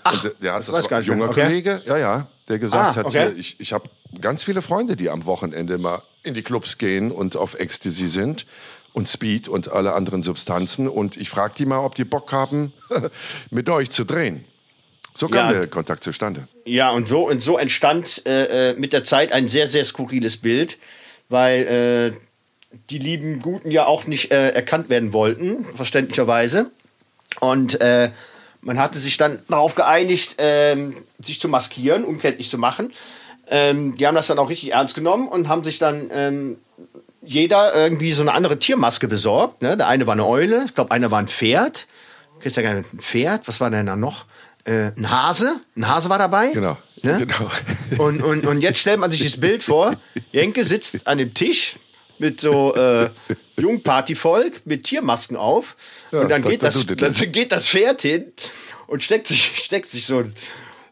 Ach, Und der, das das war gar ein nicht mehr. junger Okay. Kollege, ja, ja, der gesagt Ah, hat, okay. hier, ich, ich habe ganz viele Freunde, die am Wochenende mal in die Clubs gehen und auf Ecstasy sind und Speed und alle anderen Substanzen. Und ich frage die mal, ob die Bock haben, mit euch zu drehen. So kam Ja. der Kontakt zustande. Ja, und so, und so entstand äh, äh, mit der Zeit ein sehr, sehr skurriles Bild, weil äh, die lieben Guten ja auch nicht äh, erkannt werden wollten, verständlicherweise. Und äh, man hatte sich dann darauf geeinigt, ähm, sich zu maskieren, unkenntlich zu machen. Ähm, die haben das dann auch richtig ernst genommen und haben sich dann ähm, jeder irgendwie so eine andere Tiermaske besorgt. Ne? Der eine war eine Eule, ich glaube, einer war ein Pferd. Kriegst ja gerne ein Pferd. Was war denn da noch? Äh, ein Hase. Ein Hase war dabei. Genau. Ne? genau. Und, und, und jetzt stellt man sich das Bild vor. Jenke sitzt an dem Tisch mit so äh, Jungpartyvolk mit Tiermasken auf. Ja, und dann Dr. geht, das, Doodle. dann geht das Pferd hin und steckt sich, steckt sich so ein,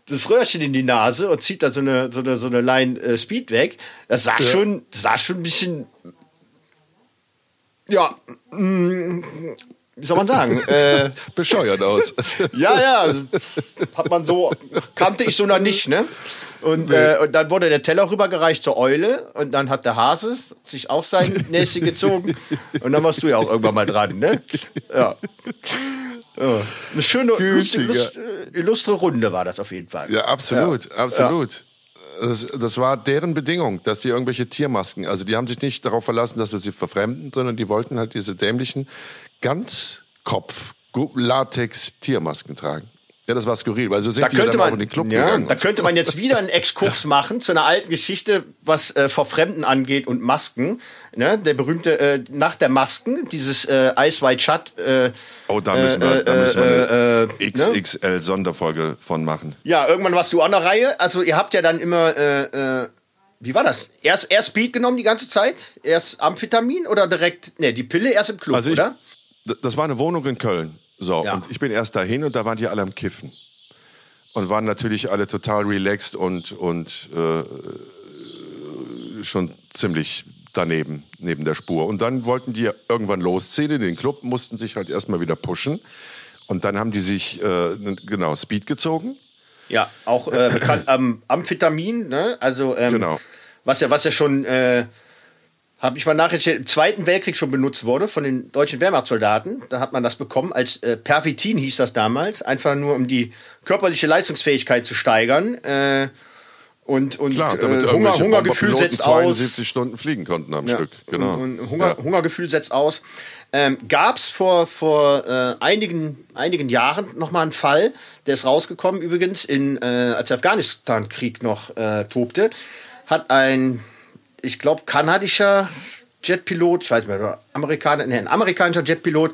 das Röhrchen in die Nase und zieht da so eine, so eine, so eine Line äh, Speed weg. Das sah, schon, das sah schon ein bisschen. Ja, mm, wie soll man sagen? äh, Bescheuert aus. ja, ja, hat man so, kannte ich so noch nicht, ne? Und, äh, und dann wurde der Teller rübergereicht zur Eule und dann hat der Hase sich auch sein Näschen gezogen und dann warst du ja auch irgendwann mal dran, ne? Ja. ja. Eine schöne, illustre Runde war das auf jeden Fall. Ja, absolut, absolut. Das, das war deren Bedingung, dass die irgendwelche Tiermasken, also die haben sich nicht darauf verlassen, dass wir sie verfremden, sondern die wollten halt diese dämlichen Ganzkopf-Latex-Tiermasken tragen. Ja, das war skurril, weil so sind Da die könnte, man, in den Club ja, gegangen. da könnte man jetzt wieder einen Exkurs machen zu einer alten Geschichte, was äh, vor Fremden angeht und Masken. Ne? Der berühmte äh, Nacht der Masken, dieses äh, Ice White Shut. Äh, Oh, da müssen wir, äh, da müssen wir äh, eine äh, ne? XXL-Sonderfolge von machen. Ja, irgendwann warst du an der Reihe. Also ihr habt ja dann immer, wie war das? Erst, erst Speed genommen die ganze Zeit? Erst Amphetamin oder direkt, ne, die Pille erst im Club, Also ich, oder? das war eine Wohnung in Köln. So, Ja. und ich bin erst dahin und da waren die alle am Kiffen. Und waren natürlich alle total relaxed und, und äh, schon ziemlich daneben, neben der Spur. Und dann wollten die irgendwann losziehen in den Club, mussten sich halt erstmal wieder pushen. Und dann haben die sich, äh, genau, Speed gezogen. Ja, auch äh, bekannt am Amphetamin, ne? Also, ähm, Genau. was ja, was ja schon, äh, habe ich mal nachgestellt, im Zweiten Weltkrieg schon benutzt wurde von den deutschen Wehrmachtssoldaten. Da hat man das bekommen, als äh, Pervitin hieß das damals, einfach nur um die körperliche Leistungsfähigkeit zu steigern. Äh, und und Klar, damit äh, Hunger, Hungergefühl setzt aus. 72 Stunden fliegen konnten am Ja, Stück. Genau. Und, und Hunger, Ja. Hungergefühl setzt aus. Ähm, Gab es vor, vor äh, einigen, einigen Jahren noch mal einen Fall, der ist rausgekommen übrigens, in, äh, als der Afghanistan-Krieg noch äh, tobte, hat ein, ich glaube, kanadischer Jetpilot, ich weiß nicht mehr, Amerikaner, nee, ein amerikanischer Jetpilot,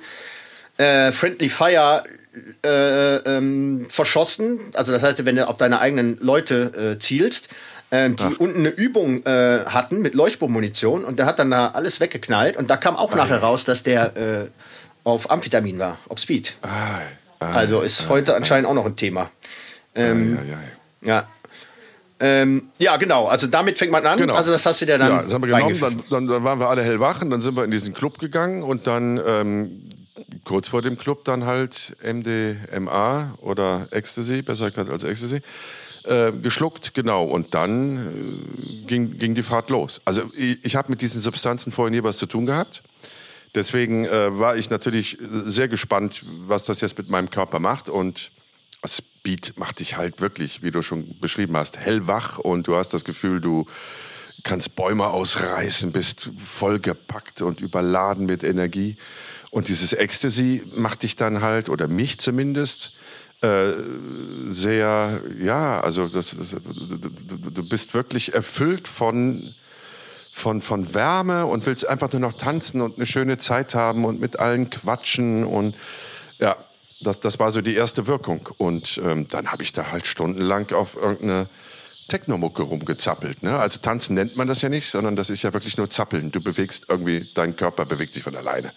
äh, Friendly Fire äh, ähm, verschossen. Also das heißt, wenn du auf deine eigenen Leute äh, zielst, ähm, die unten eine Übung äh, hatten mit Leuchtbohrmunition und der hat dann da alles weggeknallt und da kam auch nachher raus, dass der äh, auf Amphetamin war, auf Speed. Ei, ei, Also ist heute anscheinend auch noch ein Thema. Ähm, ei, ei, ei. Ja. Ähm, ja, genau. Also damit fängt man an. Genau. Also das hast du dir dann Ja, das haben wir genommen, dann, dann, dann waren wir alle hellwach und dann sind wir in diesen Club gegangen und dann ähm, kurz vor dem Club dann halt MDMA oder Ecstasy, besser erkannt als Ecstasy, äh, geschluckt, genau. Und dann äh, ging, ging die Fahrt los. Also ich, ich habe mit diesen Substanzen vorher nie was zu tun gehabt. Deswegen äh, war ich natürlich sehr gespannt, was das jetzt mit meinem Körper macht. Und Speed macht dich halt wirklich, wie du schon beschrieben hast, hellwach und du hast das Gefühl, du kannst Bäume ausreißen, bist vollgepackt und überladen mit Energie. Und dieses Ecstasy macht dich dann halt, oder mich zumindest, äh, sehr, ja, also das, du, bist wirklich erfüllt von, von, von Wärme und willst einfach nur noch tanzen und eine schöne Zeit haben und mit allen quatschen und das, das war so die erste Wirkung. Und ähm, dann habe ich da halt stundenlang auf irgendeine Technomucke rumgezappelt. Ne? Also tanzen nennt man das ja nicht, sondern das ist ja wirklich nur zappeln. Du bewegst irgendwie, dein Körper bewegt sich von alleine.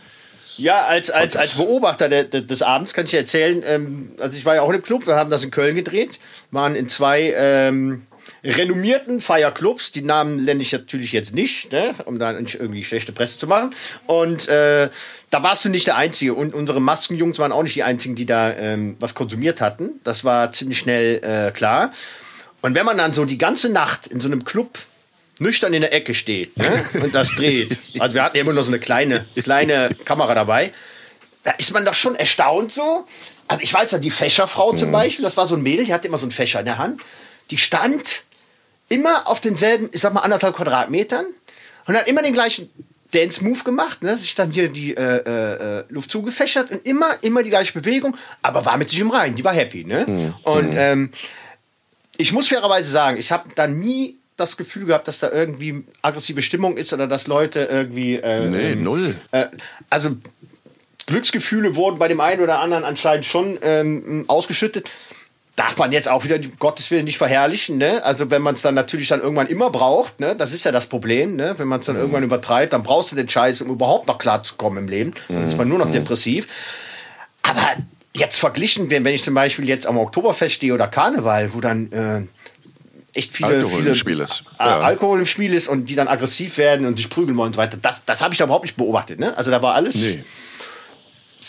Ja, als, als, als Beobachter de, de, des Abends kann ich dir erzählen, ähm, also ich war ja auch im Club, wir haben das in Köln gedreht, waren in zwei ähm, renommierten Feierclubs, die Namen nenne ich natürlich jetzt nicht, ne, um da nicht irgendwie schlechte Presse zu machen. Und äh, da warst du nicht der Einzige und unsere Maskenjungs waren auch nicht die Einzigen, die da ähm, was konsumiert hatten. Das war ziemlich schnell äh, klar. Und wenn man dann so die ganze Nacht in so einem Club nüchtern in der Ecke steht ne? und das dreht, also wir hatten ja immer nur so eine kleine, kleine Kamera dabei, da ist man doch schon erstaunt so. Also ich weiß ja, die Fächerfrau zum Beispiel, das war so ein Mädel, die hatte immer so einen Fächer in der Hand, die stand immer auf denselben, ich sag mal, anderthalb Quadratmetern und hat immer den gleichen Dance-Move gemacht, ne? sich dann hier die äh, äh, Luft zugefächert und immer, immer die gleiche Bewegung, aber war mit sich im Reinen, die war happy. Ne? Und ähm, ich muss fairerweise sagen, ich habe da nie das Gefühl gehabt, dass da irgendwie aggressive Stimmung ist oder dass Leute irgendwie. Äh, Nee, null. Äh, also Glücksgefühle wurden bei dem einen oder anderen anscheinend schon ähm, ausgeschüttet. Darf man jetzt auch wieder, Gottes Willen, nicht verherrlichen. Ne? Also wenn man es dann natürlich dann irgendwann immer braucht, ne? das ist ja das Problem. Ne? Wenn man es dann mhm. irgendwann übertreibt, dann brauchst du den Scheiß, um überhaupt noch klarzukommen im Leben. Dann ist man nur noch mhm. depressiv. Aber jetzt verglichen, wenn ich zum Beispiel jetzt am Oktoberfest stehe oder Karneval, wo dann äh, echt viele, Alkohol viele im Spiel ist. Äh, ja. Alkohol im Spiel ist und die dann aggressiv werden und sich prügeln wollen und so weiter. Das, das habe ich da überhaupt nicht beobachtet. Ne? Also da war alles. Nee.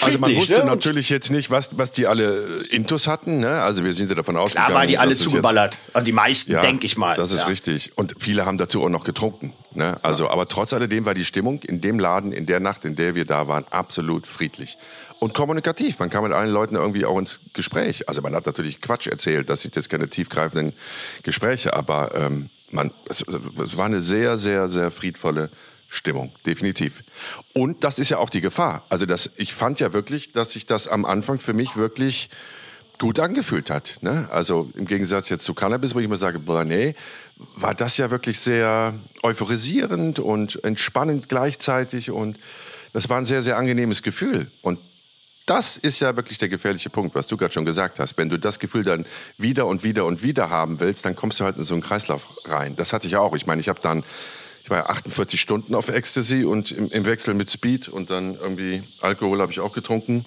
Also man wusste ne? natürlich jetzt nicht, was, was die alle Intus hatten. Ne? Also wir sind ja davon ausgegangen. Da waren die alle zugeballert. Jetzt, also die meisten, ja, denke ich mal. Das ist ja. richtig. Und viele haben dazu auch noch getrunken. Ne? Also, ja. aber trotz alledem war die Stimmung in dem Laden, in der Nacht, in der wir da waren, absolut friedlich. Und kommunikativ. Man kam mit allen Leuten irgendwie auch ins Gespräch. Also man hat natürlich Quatsch erzählt, das sind jetzt keine tiefgreifenden Gespräche, aber ähm, man, es, es war eine sehr, sehr, sehr friedvolle Stimmung, definitiv. Und das ist ja auch die Gefahr. Also das, ich fand ja wirklich, dass sich das am Anfang für mich wirklich gut angefühlt hat. Ne? Also im Gegensatz jetzt zu Cannabis, wo ich immer sage, boah, nee, war das ja wirklich sehr euphorisierend und entspannend gleichzeitig und das war ein sehr, sehr angenehmes Gefühl. Und das ist ja wirklich der gefährliche Punkt, was du gerade schon gesagt hast. Wenn du das Gefühl dann wieder und wieder und wieder haben willst, dann kommst du halt in so einen Kreislauf rein. Das hatte ich auch. Ich meine, ich habe dann ich war ja 48 Stunden auf Ecstasy und im, im Wechsel mit Speed und dann irgendwie Alkohol habe ich auch getrunken.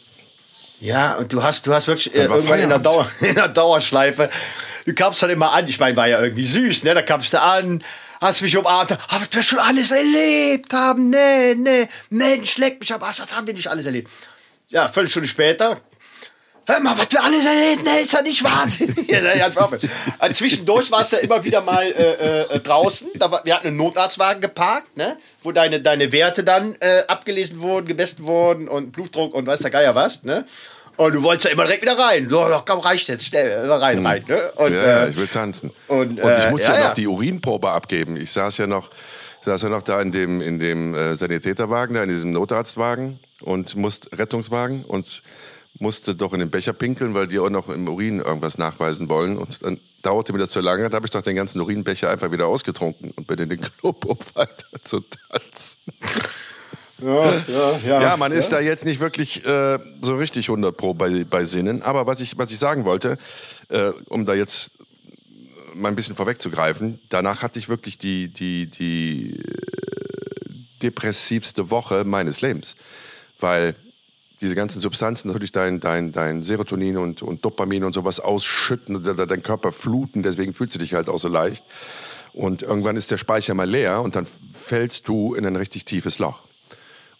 Ja, und du hast, du hast wirklich äh, irgendwann in der, Dauer, in der Dauerschleife, du kamst dann immer an, ich meine, war ja irgendwie süß, ne? Da kamst du an, hast mich umarmt, ah, was wir schon alles erlebt haben, ne, ne, Mensch, leck mich ab, was haben wir nicht alles erlebt? Ja, völlig Stunde später Hör mal, was wir alles erleben, ist ja nicht wahnsinnig. ja, also zwischendurch warst du ja immer wieder mal äh, äh, draußen. Da war, wir hatten einen Notarztwagen geparkt, ne, wo deine, deine Werte dann äh, abgelesen wurden, gemessen wurden und Blutdruck und weiß der Geier was. Ne? Und du wolltest ja immer direkt wieder rein. So, komm, reicht jetzt, schnell, rein, hm. rein. Ne? Und, ja, äh, ich will tanzen. Und, und ich musste ja, ja, noch die Urinprobe abgeben. Ich saß ja noch, saß ja noch da in dem, in dem äh, Sanitäterwagen, da in diesem Notarztwagen und musste Rettungswagen und musste doch in den Becher pinkeln, weil die auch noch im Urin irgendwas nachweisen wollen. Und dann dauerte mir das zu lange, da habe ich doch den ganzen Urinbecher einfach wieder ausgetrunken und bin in den Club, um weiter zu tanzen. Ja, ja, ja. ja man ist da jetzt nicht wirklich äh, so richtig 100 Pro bei, bei Sinnen. Aber was ich, was ich sagen wollte, äh, um da jetzt mal ein bisschen vorwegzugreifen, danach hatte ich wirklich die, die, die äh, depressivste Woche meines Lebens. Weil diese ganzen Substanzen natürlich dein, dein, dein Serotonin und, und Dopamin und sowas ausschütten, dein Körper fluten, deswegen fühlst du dich halt auch so leicht. Und irgendwann ist der Speicher mal leer und dann fällst du in ein richtig tiefes Loch.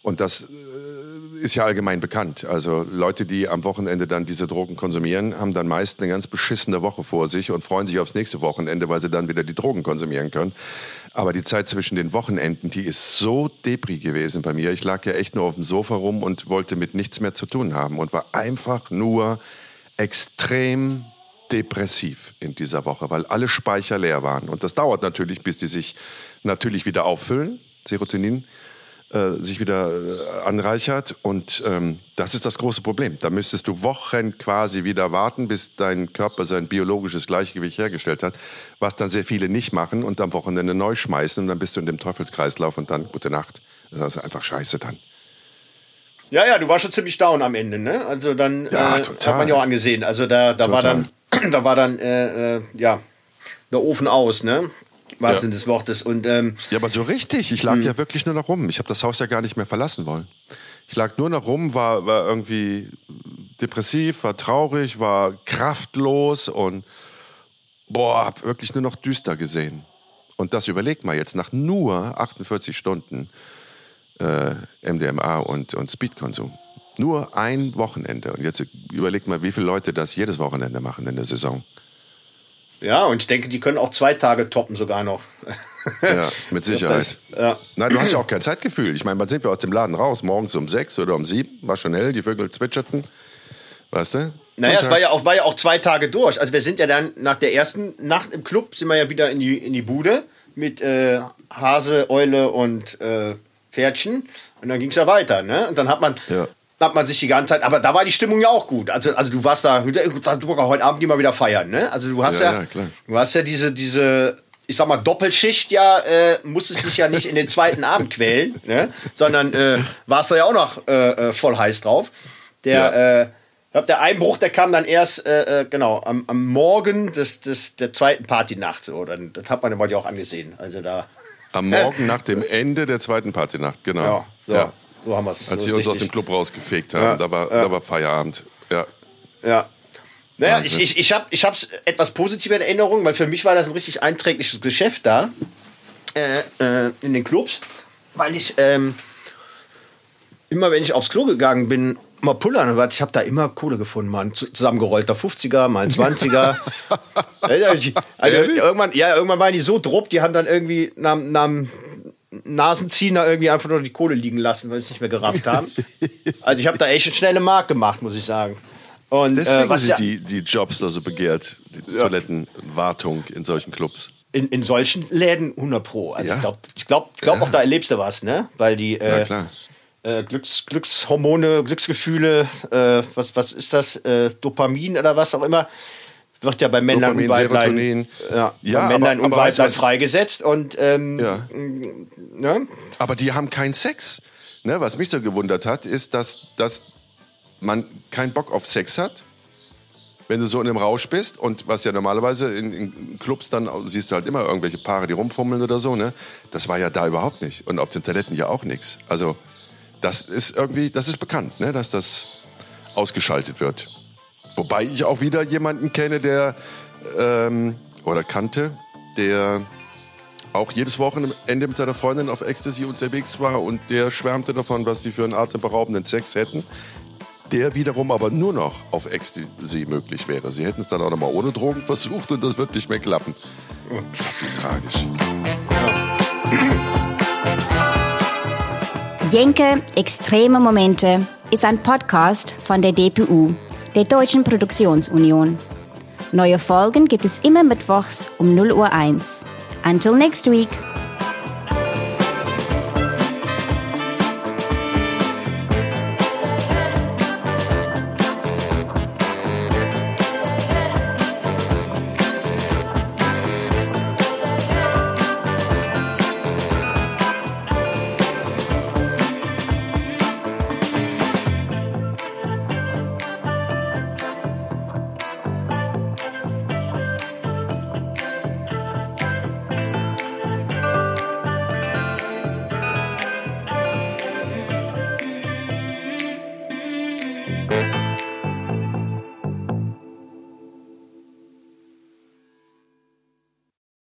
Und das äh, ist ja allgemein bekannt. Also Leute, die am Wochenende dann diese Drogen konsumieren, haben dann meist eine ganz beschissene Woche vor sich und freuen sich aufs nächste Wochenende, weil sie dann wieder die Drogen konsumieren können. Aber die Zeit zwischen den Wochenenden, die ist so depri gewesen bei mir. Ich lag ja echt nur auf dem Sofa rum und wollte mit nichts mehr zu tun haben und war einfach nur extrem depressiv in dieser Woche, weil alle Speicher leer waren. Und das dauert natürlich, bis die sich natürlich wieder auffüllen, Serotonin äh, sich wieder äh, anreichert. Und ähm, das ist das große Problem. Da müsstest du Wochen quasi wieder warten, bis dein Körper sein biologisches Gleichgewicht hergestellt hat, was dann sehr viele nicht machen und am Wochenende neu schmeißen und dann bist du in dem Teufelskreislauf und dann gute Nacht. Das ist einfach scheiße dann. Ja, ja, du warst schon ziemlich down am Ende, ne? Also dann ja, äh, hat man ja auch angesehen. Also da, da war dann, da war dann, äh, äh, ja, der Ofen aus, ne? Wahrsten ja. des Wortes. Und, ähm, ja, aber so richtig. Ich lag hm. ja wirklich nur noch rum. Ich habe das Haus ja gar nicht mehr verlassen wollen. Ich lag nur noch rum, war, war irgendwie depressiv, war traurig, war kraftlos und boah, hab wirklich nur noch düster gesehen. Und das überlegt mal jetzt nach nur 48 Stunden äh, MDMA und, und Speedkonsum. Nur ein Wochenende. Und jetzt überlegt mal, wie viele Leute das jedes Wochenende machen in der Saison. Ja, und ich denke, die können auch zwei Tage toppen sogar noch. Ja, mit Sicherheit. Das, ja. Nein, du hast ja auch kein Zeitgefühl. Ich meine, wann sind wir aus dem Laden raus? Morgens um sechs oder um sieben? War schon hell, die Vögel zwitscherten. Weißt du? Naja, es war ja, auch, war ja auch zwei Tage durch. Also wir sind ja dann nach der ersten Nacht im Club, sind wir ja wieder in die, in die Bude mit äh, Hase, Eule und äh, Pferdchen. Und dann ging es ja weiter. Ne? Und dann hat man... Ja hat man sich die ganze Zeit, aber da war die Stimmung ja auch gut. Also, also du warst da, du heute Abend immer wieder feiern, ne? Also du hast ja, ja, ja du hast ja diese, diese, ich sag mal, Doppelschicht ja, äh, musstest dich ja nicht in den zweiten Abend quälen, ne? Sondern äh, warst da ja auch noch äh, äh voll heiß drauf. Der, äh, glaube, der Einbruch, der kam dann erst, äh, äh, genau, am, am Morgen des, des, der zweiten Partynacht. So. Dann, das hat man immer ja auch angesehen. Also da. Am Morgen nach dem Ende der zweiten Partynacht, genau. Ja, so, Ja. So haben wir es. Als sie uns aus dem richtig. Club rausgefegt haben, Ja, da, war, ja. da war Feierabend. Ja. Ja. Naja, Wahnsinn. ich, ich, ich habe ich hab's etwas positive in Erinnerung, weil für mich war das ein richtig einträgliches Geschäft da äh, äh, in den Clubs, weil ich ähm, immer, wenn ich aufs Klo gegangen bin, mal pullern und was, ich habe da immer Kohle gefunden, mal ein zu- zusammengerollter 50er, mal ein 20er. also, also irgendwann, ja, irgendwann waren die so drupp, die haben dann irgendwie nach, nach Nasenziehen da irgendwie einfach nur die Kohle liegen lassen, weil sie es nicht mehr gerafft haben. Also ich habe da echt eine schnelle Mark gemacht, muss ich sagen. Und, Deswegen äh, was sind ja, die, die Jobs da so begehrt, die Toilettenwartung in solchen Clubs. in, in solchen Läden 100 Pro. Also Ja. ich glaube ich glaub, glaub auch, da erlebst du was, ne? Weil die Ja, äh, äh, Glücks, Glückshormone, Glücksgefühle, äh, was, was ist das? Äh, Dopamin oder was auch immer, wird ja bei Männern Dopamin, und Weiblein, ja, Ja, bei Männern aber- und aber Weiblein was- freigesetzt. Und ähm, Ja. ne? Aber die haben keinen Sex. Ne, was mich so gewundert hat, ist, dass, dass man keinen Bock auf Sex hat, wenn du so in einem Rausch bist. Und was ja normalerweise in, in Clubs dann siehst du halt immer irgendwelche Paare, die rumfummeln oder so. Ne? Das war ja da überhaupt nicht. Und auf den Toiletten ja auch nichts. Also das ist irgendwie, das ist bekannt, ne? dass das ausgeschaltet wird. Wobei ich auch wieder jemanden kenne, der ähm, oder kannte, der auch jedes Wochenende mit seiner Freundin auf Ecstasy unterwegs war und der schwärmte davon, was die für einen atemberaubenden Sex hätten. Der wiederum aber nur noch auf Ecstasy möglich wäre. Sie hätten es dann auch noch mal ohne Drogen versucht und das wird nicht mehr klappen. Wie tragisch. Jenke Extreme Momente ist ein Podcast von der DPU, der Deutschen Produktionsunion. Neue Folgen gibt es immer mittwochs um 0 Uhr 1. Until next week.